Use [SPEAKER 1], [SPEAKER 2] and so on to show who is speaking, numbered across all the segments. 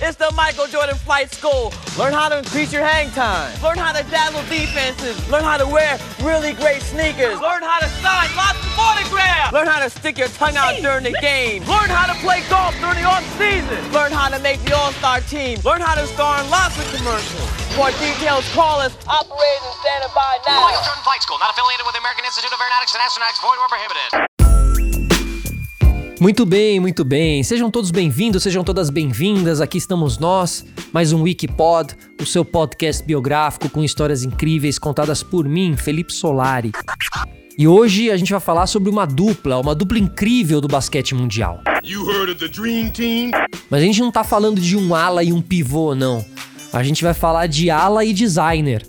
[SPEAKER 1] It's the Michael Jordan Flight School. Learn how to increase your hang time. Learn how to dazzle defenses. Learn how to wear really great sneakers. Learn how to sign lots of autographs. Learn how to stick your tongue out during the game. Learn how to play golf during the off season. Learn how to make the All-Star team. Learn how to star in lots of commercials. For details, call us. Operating standing by now.
[SPEAKER 2] Michael Jordan Flight School, not affiliated with the American Institute of Aeronautics and Astronautics, void or prohibited.
[SPEAKER 3] Muito bem, muito bem. Sejam todos bem-vindos, sejam todas bem-vindas. Aqui estamos nós, mais um Wikipod, o seu podcast biográfico com histórias incríveis contadas por mim, Felipe Solari. E hoje a gente vai falar sobre uma dupla, uma dupla incrível do basquete mundial. Mas a gente não tá falando de um ala e um pivô, não. A gente vai falar de ala e designer.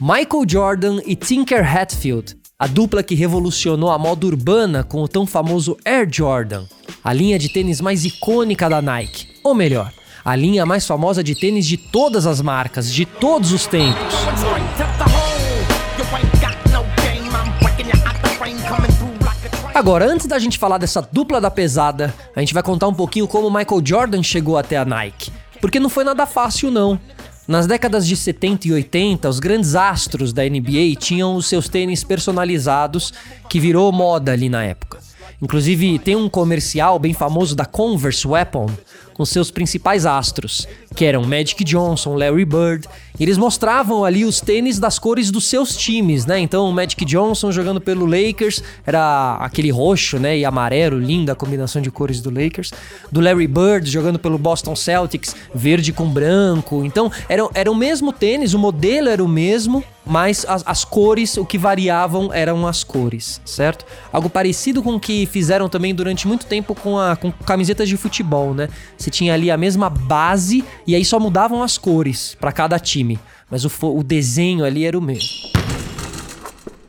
[SPEAKER 3] Michael Jordan e Tinker Hatfield a dupla que revolucionou a moda urbana com o tão famoso Air Jordan, a linha de tênis mais icônica da Nike, ou melhor, a linha mais famosa de tênis de todas as marcas, de todos os tempos. Agora, antes da gente falar dessa dupla da pesada, a gente vai contar um pouquinho como Michael Jordan chegou até a Nike. Porque não foi nada fácil, não. Nas décadas de 70 e 80, os grandes astros da NBA tinham os seus tênis personalizados, que virou moda ali na época. Inclusive, tem um comercial bem famoso da Converse Weapon com seus principais astros, que eram Magic Johnson, Larry Bird. eles mostravam ali os tênis das cores dos seus times, né? Então, o Magic Johnson jogando pelo Lakers era aquele roxo, né, e amarelo, linda combinação de cores do Lakers. Do Larry Bird jogando pelo Boston Celtics, verde com branco. Então, era, era o mesmo tênis, o modelo era o mesmo, mas as, as, cores, o que variavam eram as cores, certo? Algo parecido com o que fizeram também durante muito tempo com, a, com camisetas de futebol, né? Você tinha ali a mesma base e aí só mudavam as cores para cada time, mas o, o desenho ali era o mesmo.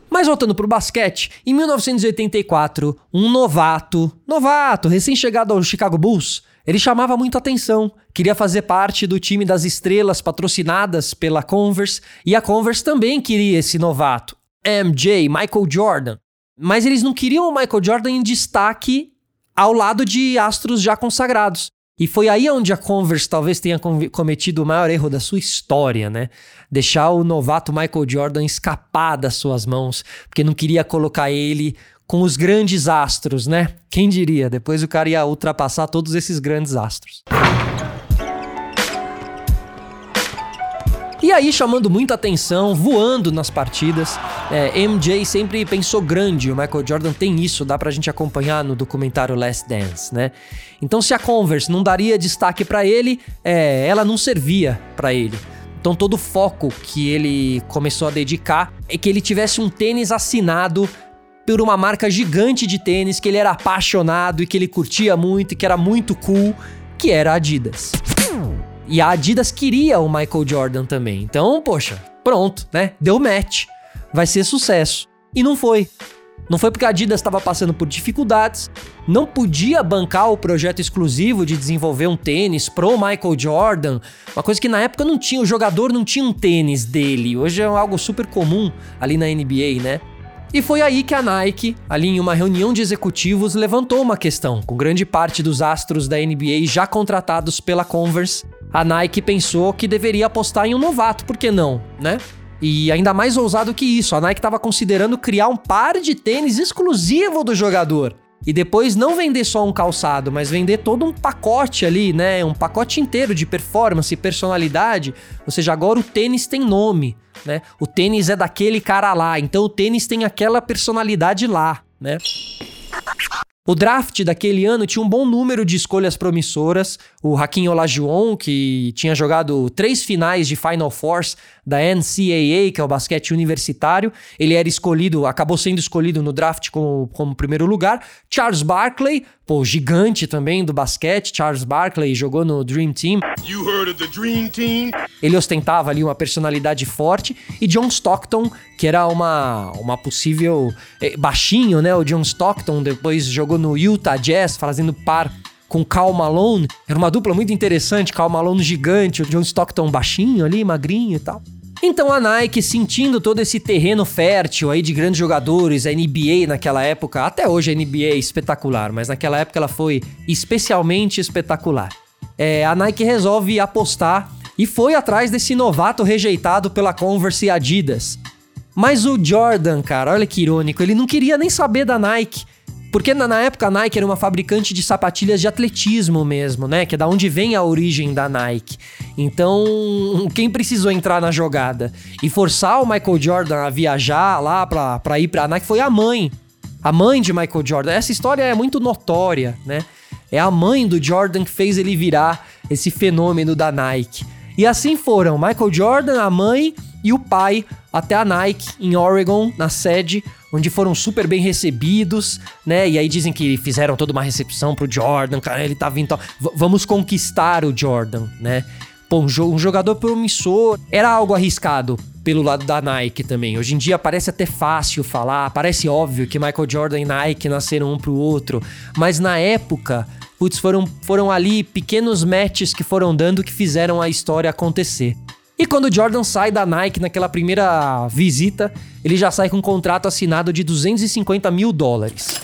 [SPEAKER 3] Mas voltando pro basquete, em 1984, um novato, novato, recém-chegado ao Chicago Bulls, ele chamava muito atenção, queria fazer parte do time das estrelas patrocinadas pela Converse, e a Converse também queria esse novato, MJ, Michael Jordan. Mas eles não queriam o Michael Jordan em destaque ao lado de astros já consagrados. E foi aí onde a Converse talvez tenha cometido o maior erro da sua história, né? Deixar o novato Michael Jordan escapar das suas mãos, porque não queria colocar ele com os grandes astros, né? Quem diria? Depois o cara ia ultrapassar todos esses grandes astros. E aí, chamando muita atenção, voando nas partidas, é, MJ sempre pensou grande. O Michael Jordan tem isso, dá pra gente acompanhar no documentário Last Dance, né? Então, se a Converse não daria destaque para ele, é, ela não servia para ele. Então, todo o foco que ele começou a dedicar é que ele tivesse um tênis assinado por uma marca gigante de tênis que ele era apaixonado e que ele curtia muito e que era muito cool, que era a Adidas. E a Adidas queria o Michael Jordan também. Então, poxa, pronto, né? Deu match. Vai ser sucesso. E não foi. Não foi porque a Adidas estava passando por dificuldades, não podia bancar o projeto exclusivo de desenvolver um tênis pro Michael Jordan, uma coisa que na época não tinha, o jogador não tinha um tênis dele. Hoje é algo super comum ali na NBA, né? E foi aí que a Nike, ali em uma reunião de executivos, levantou uma questão. Com grande parte dos astros da NBA já contratados pela Converse, a Nike pensou que deveria apostar em um novato, por que não, né? E ainda mais ousado que isso, a Nike estava considerando criar um par de tênis exclusivo do jogador. E depois não vender só um calçado, mas vender todo um pacote ali, né? Um pacote inteiro de performance e personalidade. Ou seja, agora o tênis tem nome né? O tênis é daquele cara lá, então o tênis tem aquela personalidade lá, né? O draft daquele ano tinha um bom número de escolhas promissoras. O Hakim Olajuwon, que tinha jogado três finais de Final Fours da NCAA, que é o basquete universitário, ele era escolhido, acabou sendo escolhido no draft como, como primeiro lugar. Charles Barkley, pô, gigante também do basquete. Charles Barkley jogou no Dream Team. Dream Team. Ele ostentava ali uma personalidade forte. E John Stockton, que era uma, uma possível. É, baixinho, né? O John Stockton depois jogou no Utah Jazz, fazendo par com Cal Malone. Era uma dupla muito interessante, Cal Malone gigante, o John Stockton baixinho ali, magrinho e tal. Então a Nike, sentindo todo esse terreno fértil aí de grandes jogadores, a NBA naquela época, até hoje a NBA é espetacular, mas naquela época ela foi especialmente espetacular. é, a Nike resolve apostar e foi atrás desse novato rejeitado pela Converse e Adidas. Mas o Jordan, cara, olha que irônico, ele não queria nem saber da Nike. Porque na, na, época a Nike era uma fabricante de sapatilhas de atletismo mesmo, né? Que é da onde vem a origem da Nike. Então, quem precisou entrar na jogada e forçar o Michael Jordan a viajar lá pra, pra ir pra Nike foi a mãe. A mãe de Michael Jordan. Essa história é muito notória, né? É a mãe do Jordan que fez ele virar esse fenômeno da Nike. E assim foram Michael Jordan, a mãe e o pai até a Nike em Oregon, na sede, onde foram super bem recebidos, né? E aí dizem que fizeram toda uma recepção pro Jordan, cara, ele tá vindo, vamos conquistar o Jordan, né? Pô, um jogador promissor era algo arriscado pelo lado da Nike também. Hoje em dia parece até fácil falar, parece óbvio que Michael Jordan e Nike nasceram um pro outro, mas na época putz, foram, foram ali pequenos matches que foram dando que fizeram a história acontecer. E quando o Jordan sai da Nike naquela primeira visita, ele já sai com um contrato assinado de 250 mil dólares.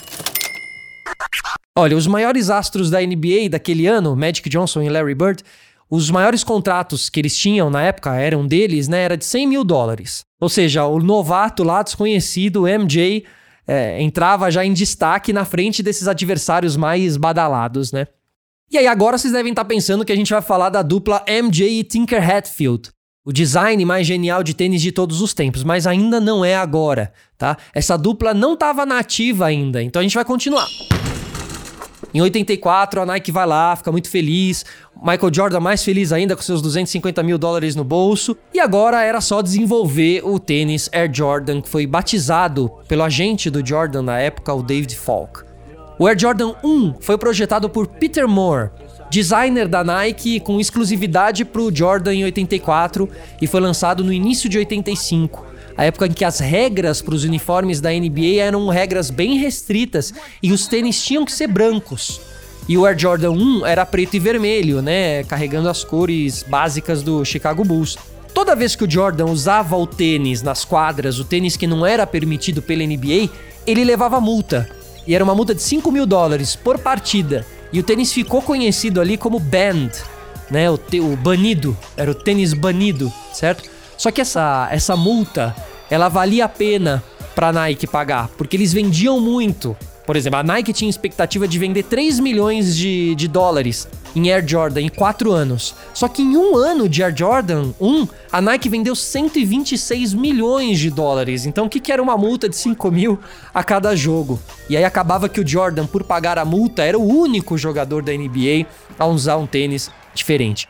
[SPEAKER 3] Olha, os maiores astros da NBA daquele ano, Magic Johnson e Larry Bird, os maiores contratos que eles tinham na época, eram deles, né, era de 100 mil dólares. Ou seja, o novato lá, desconhecido, MJ, é, entrava já em destaque na frente desses adversários mais badalados, né? E aí agora vocês devem estar pensando que a gente vai falar da dupla MJ e Tinker Hatfield, o design mais genial de tênis de todos os tempos, mas ainda não é agora, tá? Essa dupla não estava nativa ainda, então a gente vai continuar. Em 84, a Nike vai lá, fica muito feliz. Michael Jordan mais feliz ainda com seus 250 mil dólares no bolso. E agora era só desenvolver o tênis Air Jordan, que foi batizado pelo agente do Jordan na época, o David Falk. O Air Jordan 1 foi projetado por Peter Moore, designer da Nike com exclusividade para o Jordan em 84 e foi lançado no início de 85 a época em que as regras para os uniformes da NBA eram regras bem restritas e os tênis tinham que ser brancos. E o Air Jordan 1 era preto e vermelho, né? Carregando as cores básicas do Chicago Bulls. Toda vez que o Jordan usava o tênis nas quadras, o tênis que não era permitido pela NBA, ele levava multa. E era uma multa de 5 mil dólares por partida. E o tênis ficou conhecido ali como banned, né? O, o banido. Era o tênis banido, certo? Só que essa, essa multa ela valia a pena para Nike pagar, porque eles vendiam muito. Por exemplo, a Nike tinha expectativa de vender 3 milhões de, de dólares em Air Jordan em 4 anos. Só que em um ano de Air Jordan 1, a Nike vendeu 126 milhões de dólares. Então, o que, que era uma multa de 5 mil a cada jogo? E aí acabava que o Jordan, por pagar a multa, era o único jogador da NBA a usar um tênis diferente.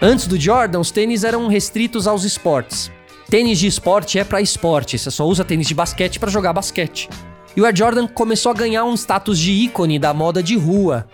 [SPEAKER 3] Antes do Jordan, os tênis eram restritos aos esportes. Tênis de esporte é para esporte, você só usa tênis de basquete para jogar basquete. E o Air Jordan começou a ganhar um status de ícone da moda de rua.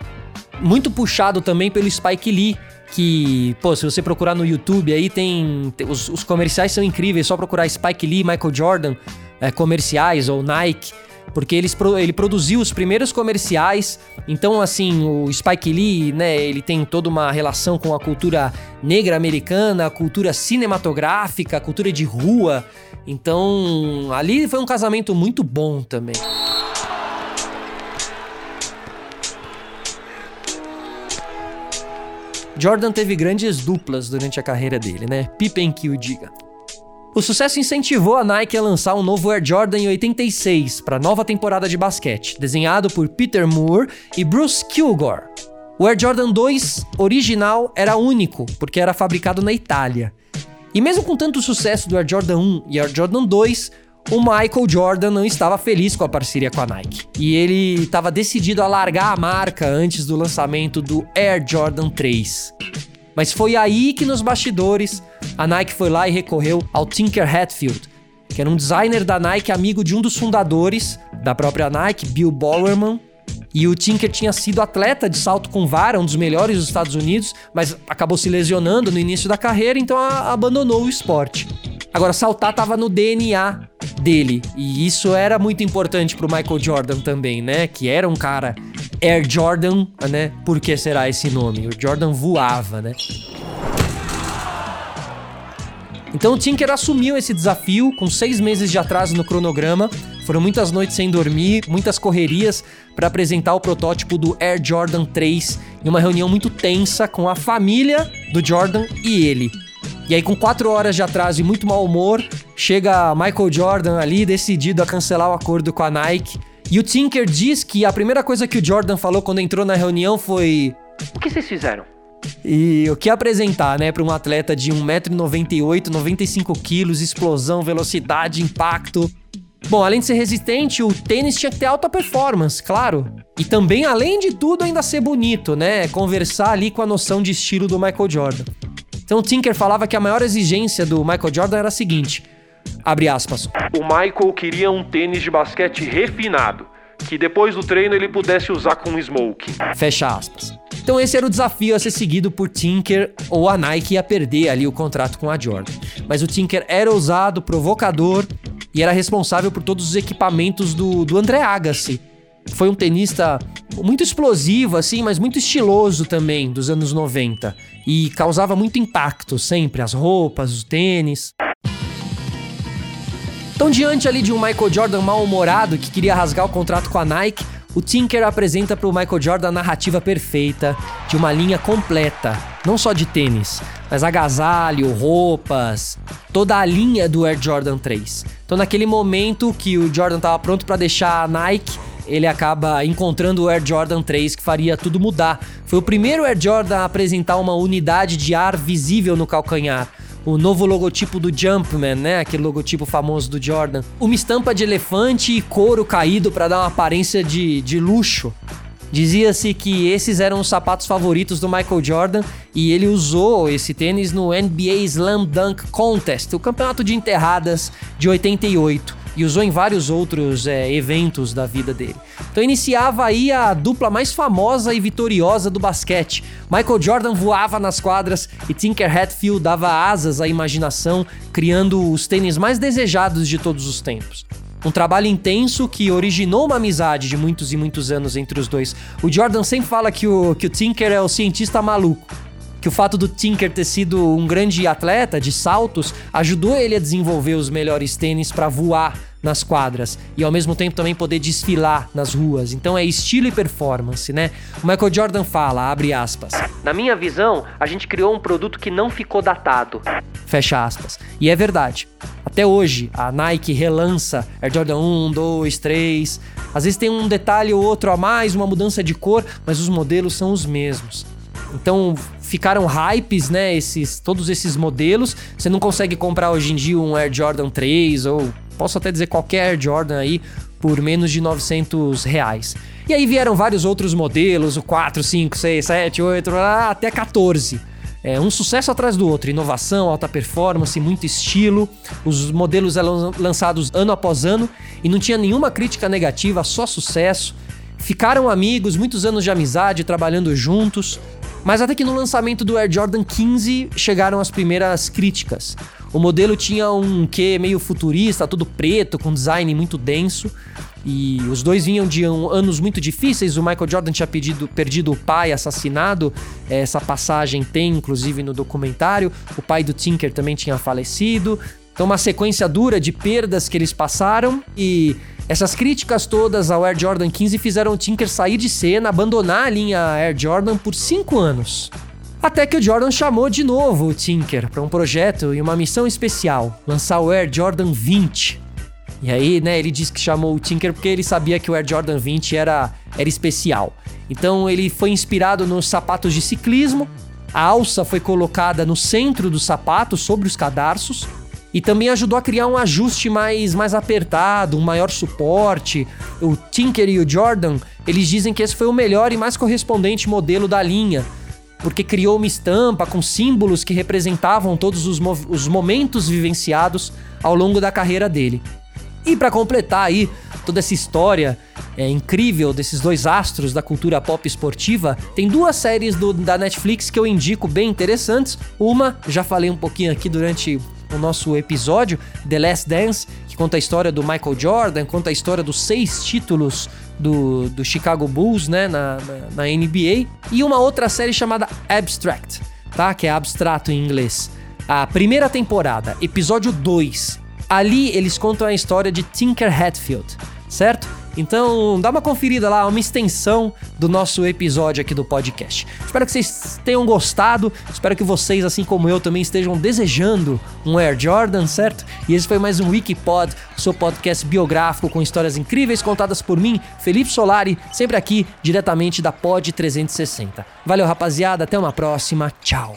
[SPEAKER 3] Muito puxado também pelo Spike Lee, que, pô, se você procurar no YouTube aí tem. tem os, os, comerciais são incríveis, só procurar Spike Lee, Michael Jordan, é, comerciais ou Nike porque eles, ele produziu os primeiros comerciais. Então, assim, o Spike Lee, né, ele tem toda uma relação com a cultura negra americana, a cultura cinematográfica, a cultura de rua. Então, ali foi um casamento muito bom também. Jordan teve grandes duplas durante a carreira dele, né? Pippen que o diga. O sucesso incentivou a Nike a lançar um novo Air Jordan em 86 para a nova temporada de basquete, desenhado por Peter Moore e Bruce Kilgore. O Air Jordan 2 original era único, porque era fabricado na Itália. E mesmo com tanto sucesso do Air Jordan 1 e Air Jordan 2, o Michael Jordan não estava feliz com a parceria com a Nike. E ele estava decidido a largar a marca antes do lançamento do Air Jordan 3. Mas foi aí que nos bastidores a Nike foi lá e recorreu ao Tinker Hatfield, que era um designer da Nike, amigo de um dos fundadores da própria Nike, Bill Bowerman. E o Tinker tinha sido atleta de salto com vara, um dos melhores dos Estados Unidos, mas acabou se lesionando no início da carreira, então abandonou o esporte. Agora, saltar estava no DNA dele, e isso era muito importante para o Michael Jordan também, né? Que era um cara Air Jordan, né? Por que será esse nome? O Jordan voava, né? Então o Tinker assumiu esse desafio com seis meses de atraso no cronograma, Foram muitas noites sem dormir, muitas correrias para apresentar o protótipo do Air Jordan 3 em uma reunião muito tensa com a família do Jordan e ele. E aí, com quatro horas de atraso e muito mau humor, chega Michael Jordan ali decidido a cancelar o acordo com a Nike. E o Tinker diz que a primeira coisa que o Jordan falou quando entrou na reunião foi: O que vocês fizeram? E o que apresentar, né, para um atleta de 1,98m, 95kg, explosão, velocidade, impacto. Bom, além de ser resistente, o tênis tinha que ter alta performance, claro. E também, além de tudo, ainda ser bonito, né? Conversar ali com a noção de estilo do Michael Jordan. Então o Tinker falava que a maior exigência do Michael Jordan era a seguinte: abre aspas.
[SPEAKER 4] O Michael queria um tênis de basquete refinado, que depois do treino ele pudesse usar com smoke.
[SPEAKER 3] Fecha aspas. Então esse era o desafio a ser seguido por Tinker ou a Nike ia perder ali o contrato com a Jordan. Mas o Tinker era ousado, provocador e era responsável por todos os equipamentos do, do André Agassi. Foi um tenista muito explosivo, assim, mas muito estiloso também, dos anos 90. E causava muito impacto sempre, as roupas, os tênis. Então, diante ali de um Michael Jordan mal-humorado que queria rasgar o contrato com a Nike, o Tinker apresenta para o Michael Jordan a narrativa perfeita de uma linha completa, não só de tênis, mas agasalho, roupas, toda a linha do Air Jordan 3. Então, naquele momento que o Jordan estava pronto para deixar a Nike, ele acaba encontrando o Air Jordan 3 que faria tudo mudar. Foi o primeiro Air Jordan a apresentar uma unidade de ar visível no calcanhar. O novo logotipo do Jumpman, né? Aquele logotipo famoso do Jordan. Uma estampa de elefante e couro caído para dar uma aparência de, de luxo. Dizia-se que esses eram os sapatos favoritos do Michael Jordan e ele usou esse tênis no NBA Slam Dunk Contest, o campeonato de enterradas de 88 e usou em vários outros é, eventos da vida dele. Então iniciava aí a dupla mais famosa e vitoriosa do basquete. Michael Jordan voava nas quadras e Tinker Hatfield dava asas à imaginação, criando os tênis mais desejados de todos os tempos. Um trabalho intenso que originou uma amizade de muitos e muitos anos entre os dois. O Jordan sempre fala que o, que o Tinker é o cientista maluco que o fato do Tinker ter sido um grande atleta de saltos ajudou ele a desenvolver os melhores tênis para voar nas quadras e ao mesmo tempo também poder desfilar nas ruas. Então é estilo e performance, né? O Michael Jordan fala, abre aspas.
[SPEAKER 5] Na minha visão, a gente criou um produto que não ficou datado.
[SPEAKER 3] Fecha aspas. E é verdade. Até hoje, a Nike relança Air Jordan 1, 2, 3. Às vezes tem um detalhe ou outro a mais, uma mudança de cor, mas os modelos são os mesmos. Então ficaram hypes, né? Esses, todos esses modelos. Você não consegue comprar hoje em dia um Air Jordan 3 ou posso até dizer qualquer Air Jordan aí por menos de 900 reais. E aí vieram vários outros modelos, o 4, 5, 6, 7, 8, até 14. É um sucesso atrás do outro, inovação, alta performance, muito estilo. Os modelos eram lançados ano após ano e não tinha nenhuma crítica negativa, só sucesso. Ficaram amigos, muitos anos de amizade, trabalhando juntos. Mas até que no lançamento do Air Jordan 15 chegaram as primeiras críticas. O modelo tinha um quê meio futurista, todo preto, com design muito denso. E os dois vinham de um, anos muito difíceis. O Michael Jordan tinha pedido, perdido o pai, assassinado. Essa passagem tem, inclusive, no documentário. O pai do Tinker também tinha falecido. Então, uma sequência dura de perdas que eles passaram. E essas críticas todas ao Air Jordan 15 fizeram o Tinker sair de cena, abandonar a linha Air Jordan por 5 anos. Até que o Jordan chamou de novo o Tinker para um projeto e uma missão especial, lançar o Air Jordan 20. E aí, né, ele disse que chamou o Tinker porque ele sabia que o Air Jordan 20 era, era especial. Então ele foi inspirado nos sapatos de ciclismo, a alça foi colocada no centro do sapato, sobre os cadarços, e também ajudou a criar um ajuste mais, mais apertado, um maior suporte. O Tinker e o Jordan, eles dizem que esse foi o melhor e mais correspondente modelo da linha, porque criou uma estampa com símbolos que representavam todos os, os momentos vivenciados ao longo da carreira dele. E para completar aí toda essa história é, incrível desses dois astros da cultura pop esportiva, tem duas séries do, da Netflix que eu indico bem interessantes. Uma, já falei um pouquinho aqui durante o nosso episódio, The Last Dance, que conta a história do Michael Jordan, conta a história dos seis títulos do, do Chicago Bulls, né, na, na, na NBA, e uma outra série chamada Abstract, tá? Que é abstrato em inglês. A primeira temporada, episódio 2, Ali eles contam a história de Tinker Hatfield, certo? Então, dá uma conferida lá, uma extensão do nosso episódio aqui do podcast. Espero que vocês tenham gostado. Espero que vocês, assim como eu, também estejam desejando um Air Jordan, certo? E esse foi mais um Wikipod, seu podcast biográfico com histórias incríveis contadas por mim, Felipe Solari, sempre aqui diretamente da Pod 360. Valeu, rapaziada, até uma próxima. Tchau.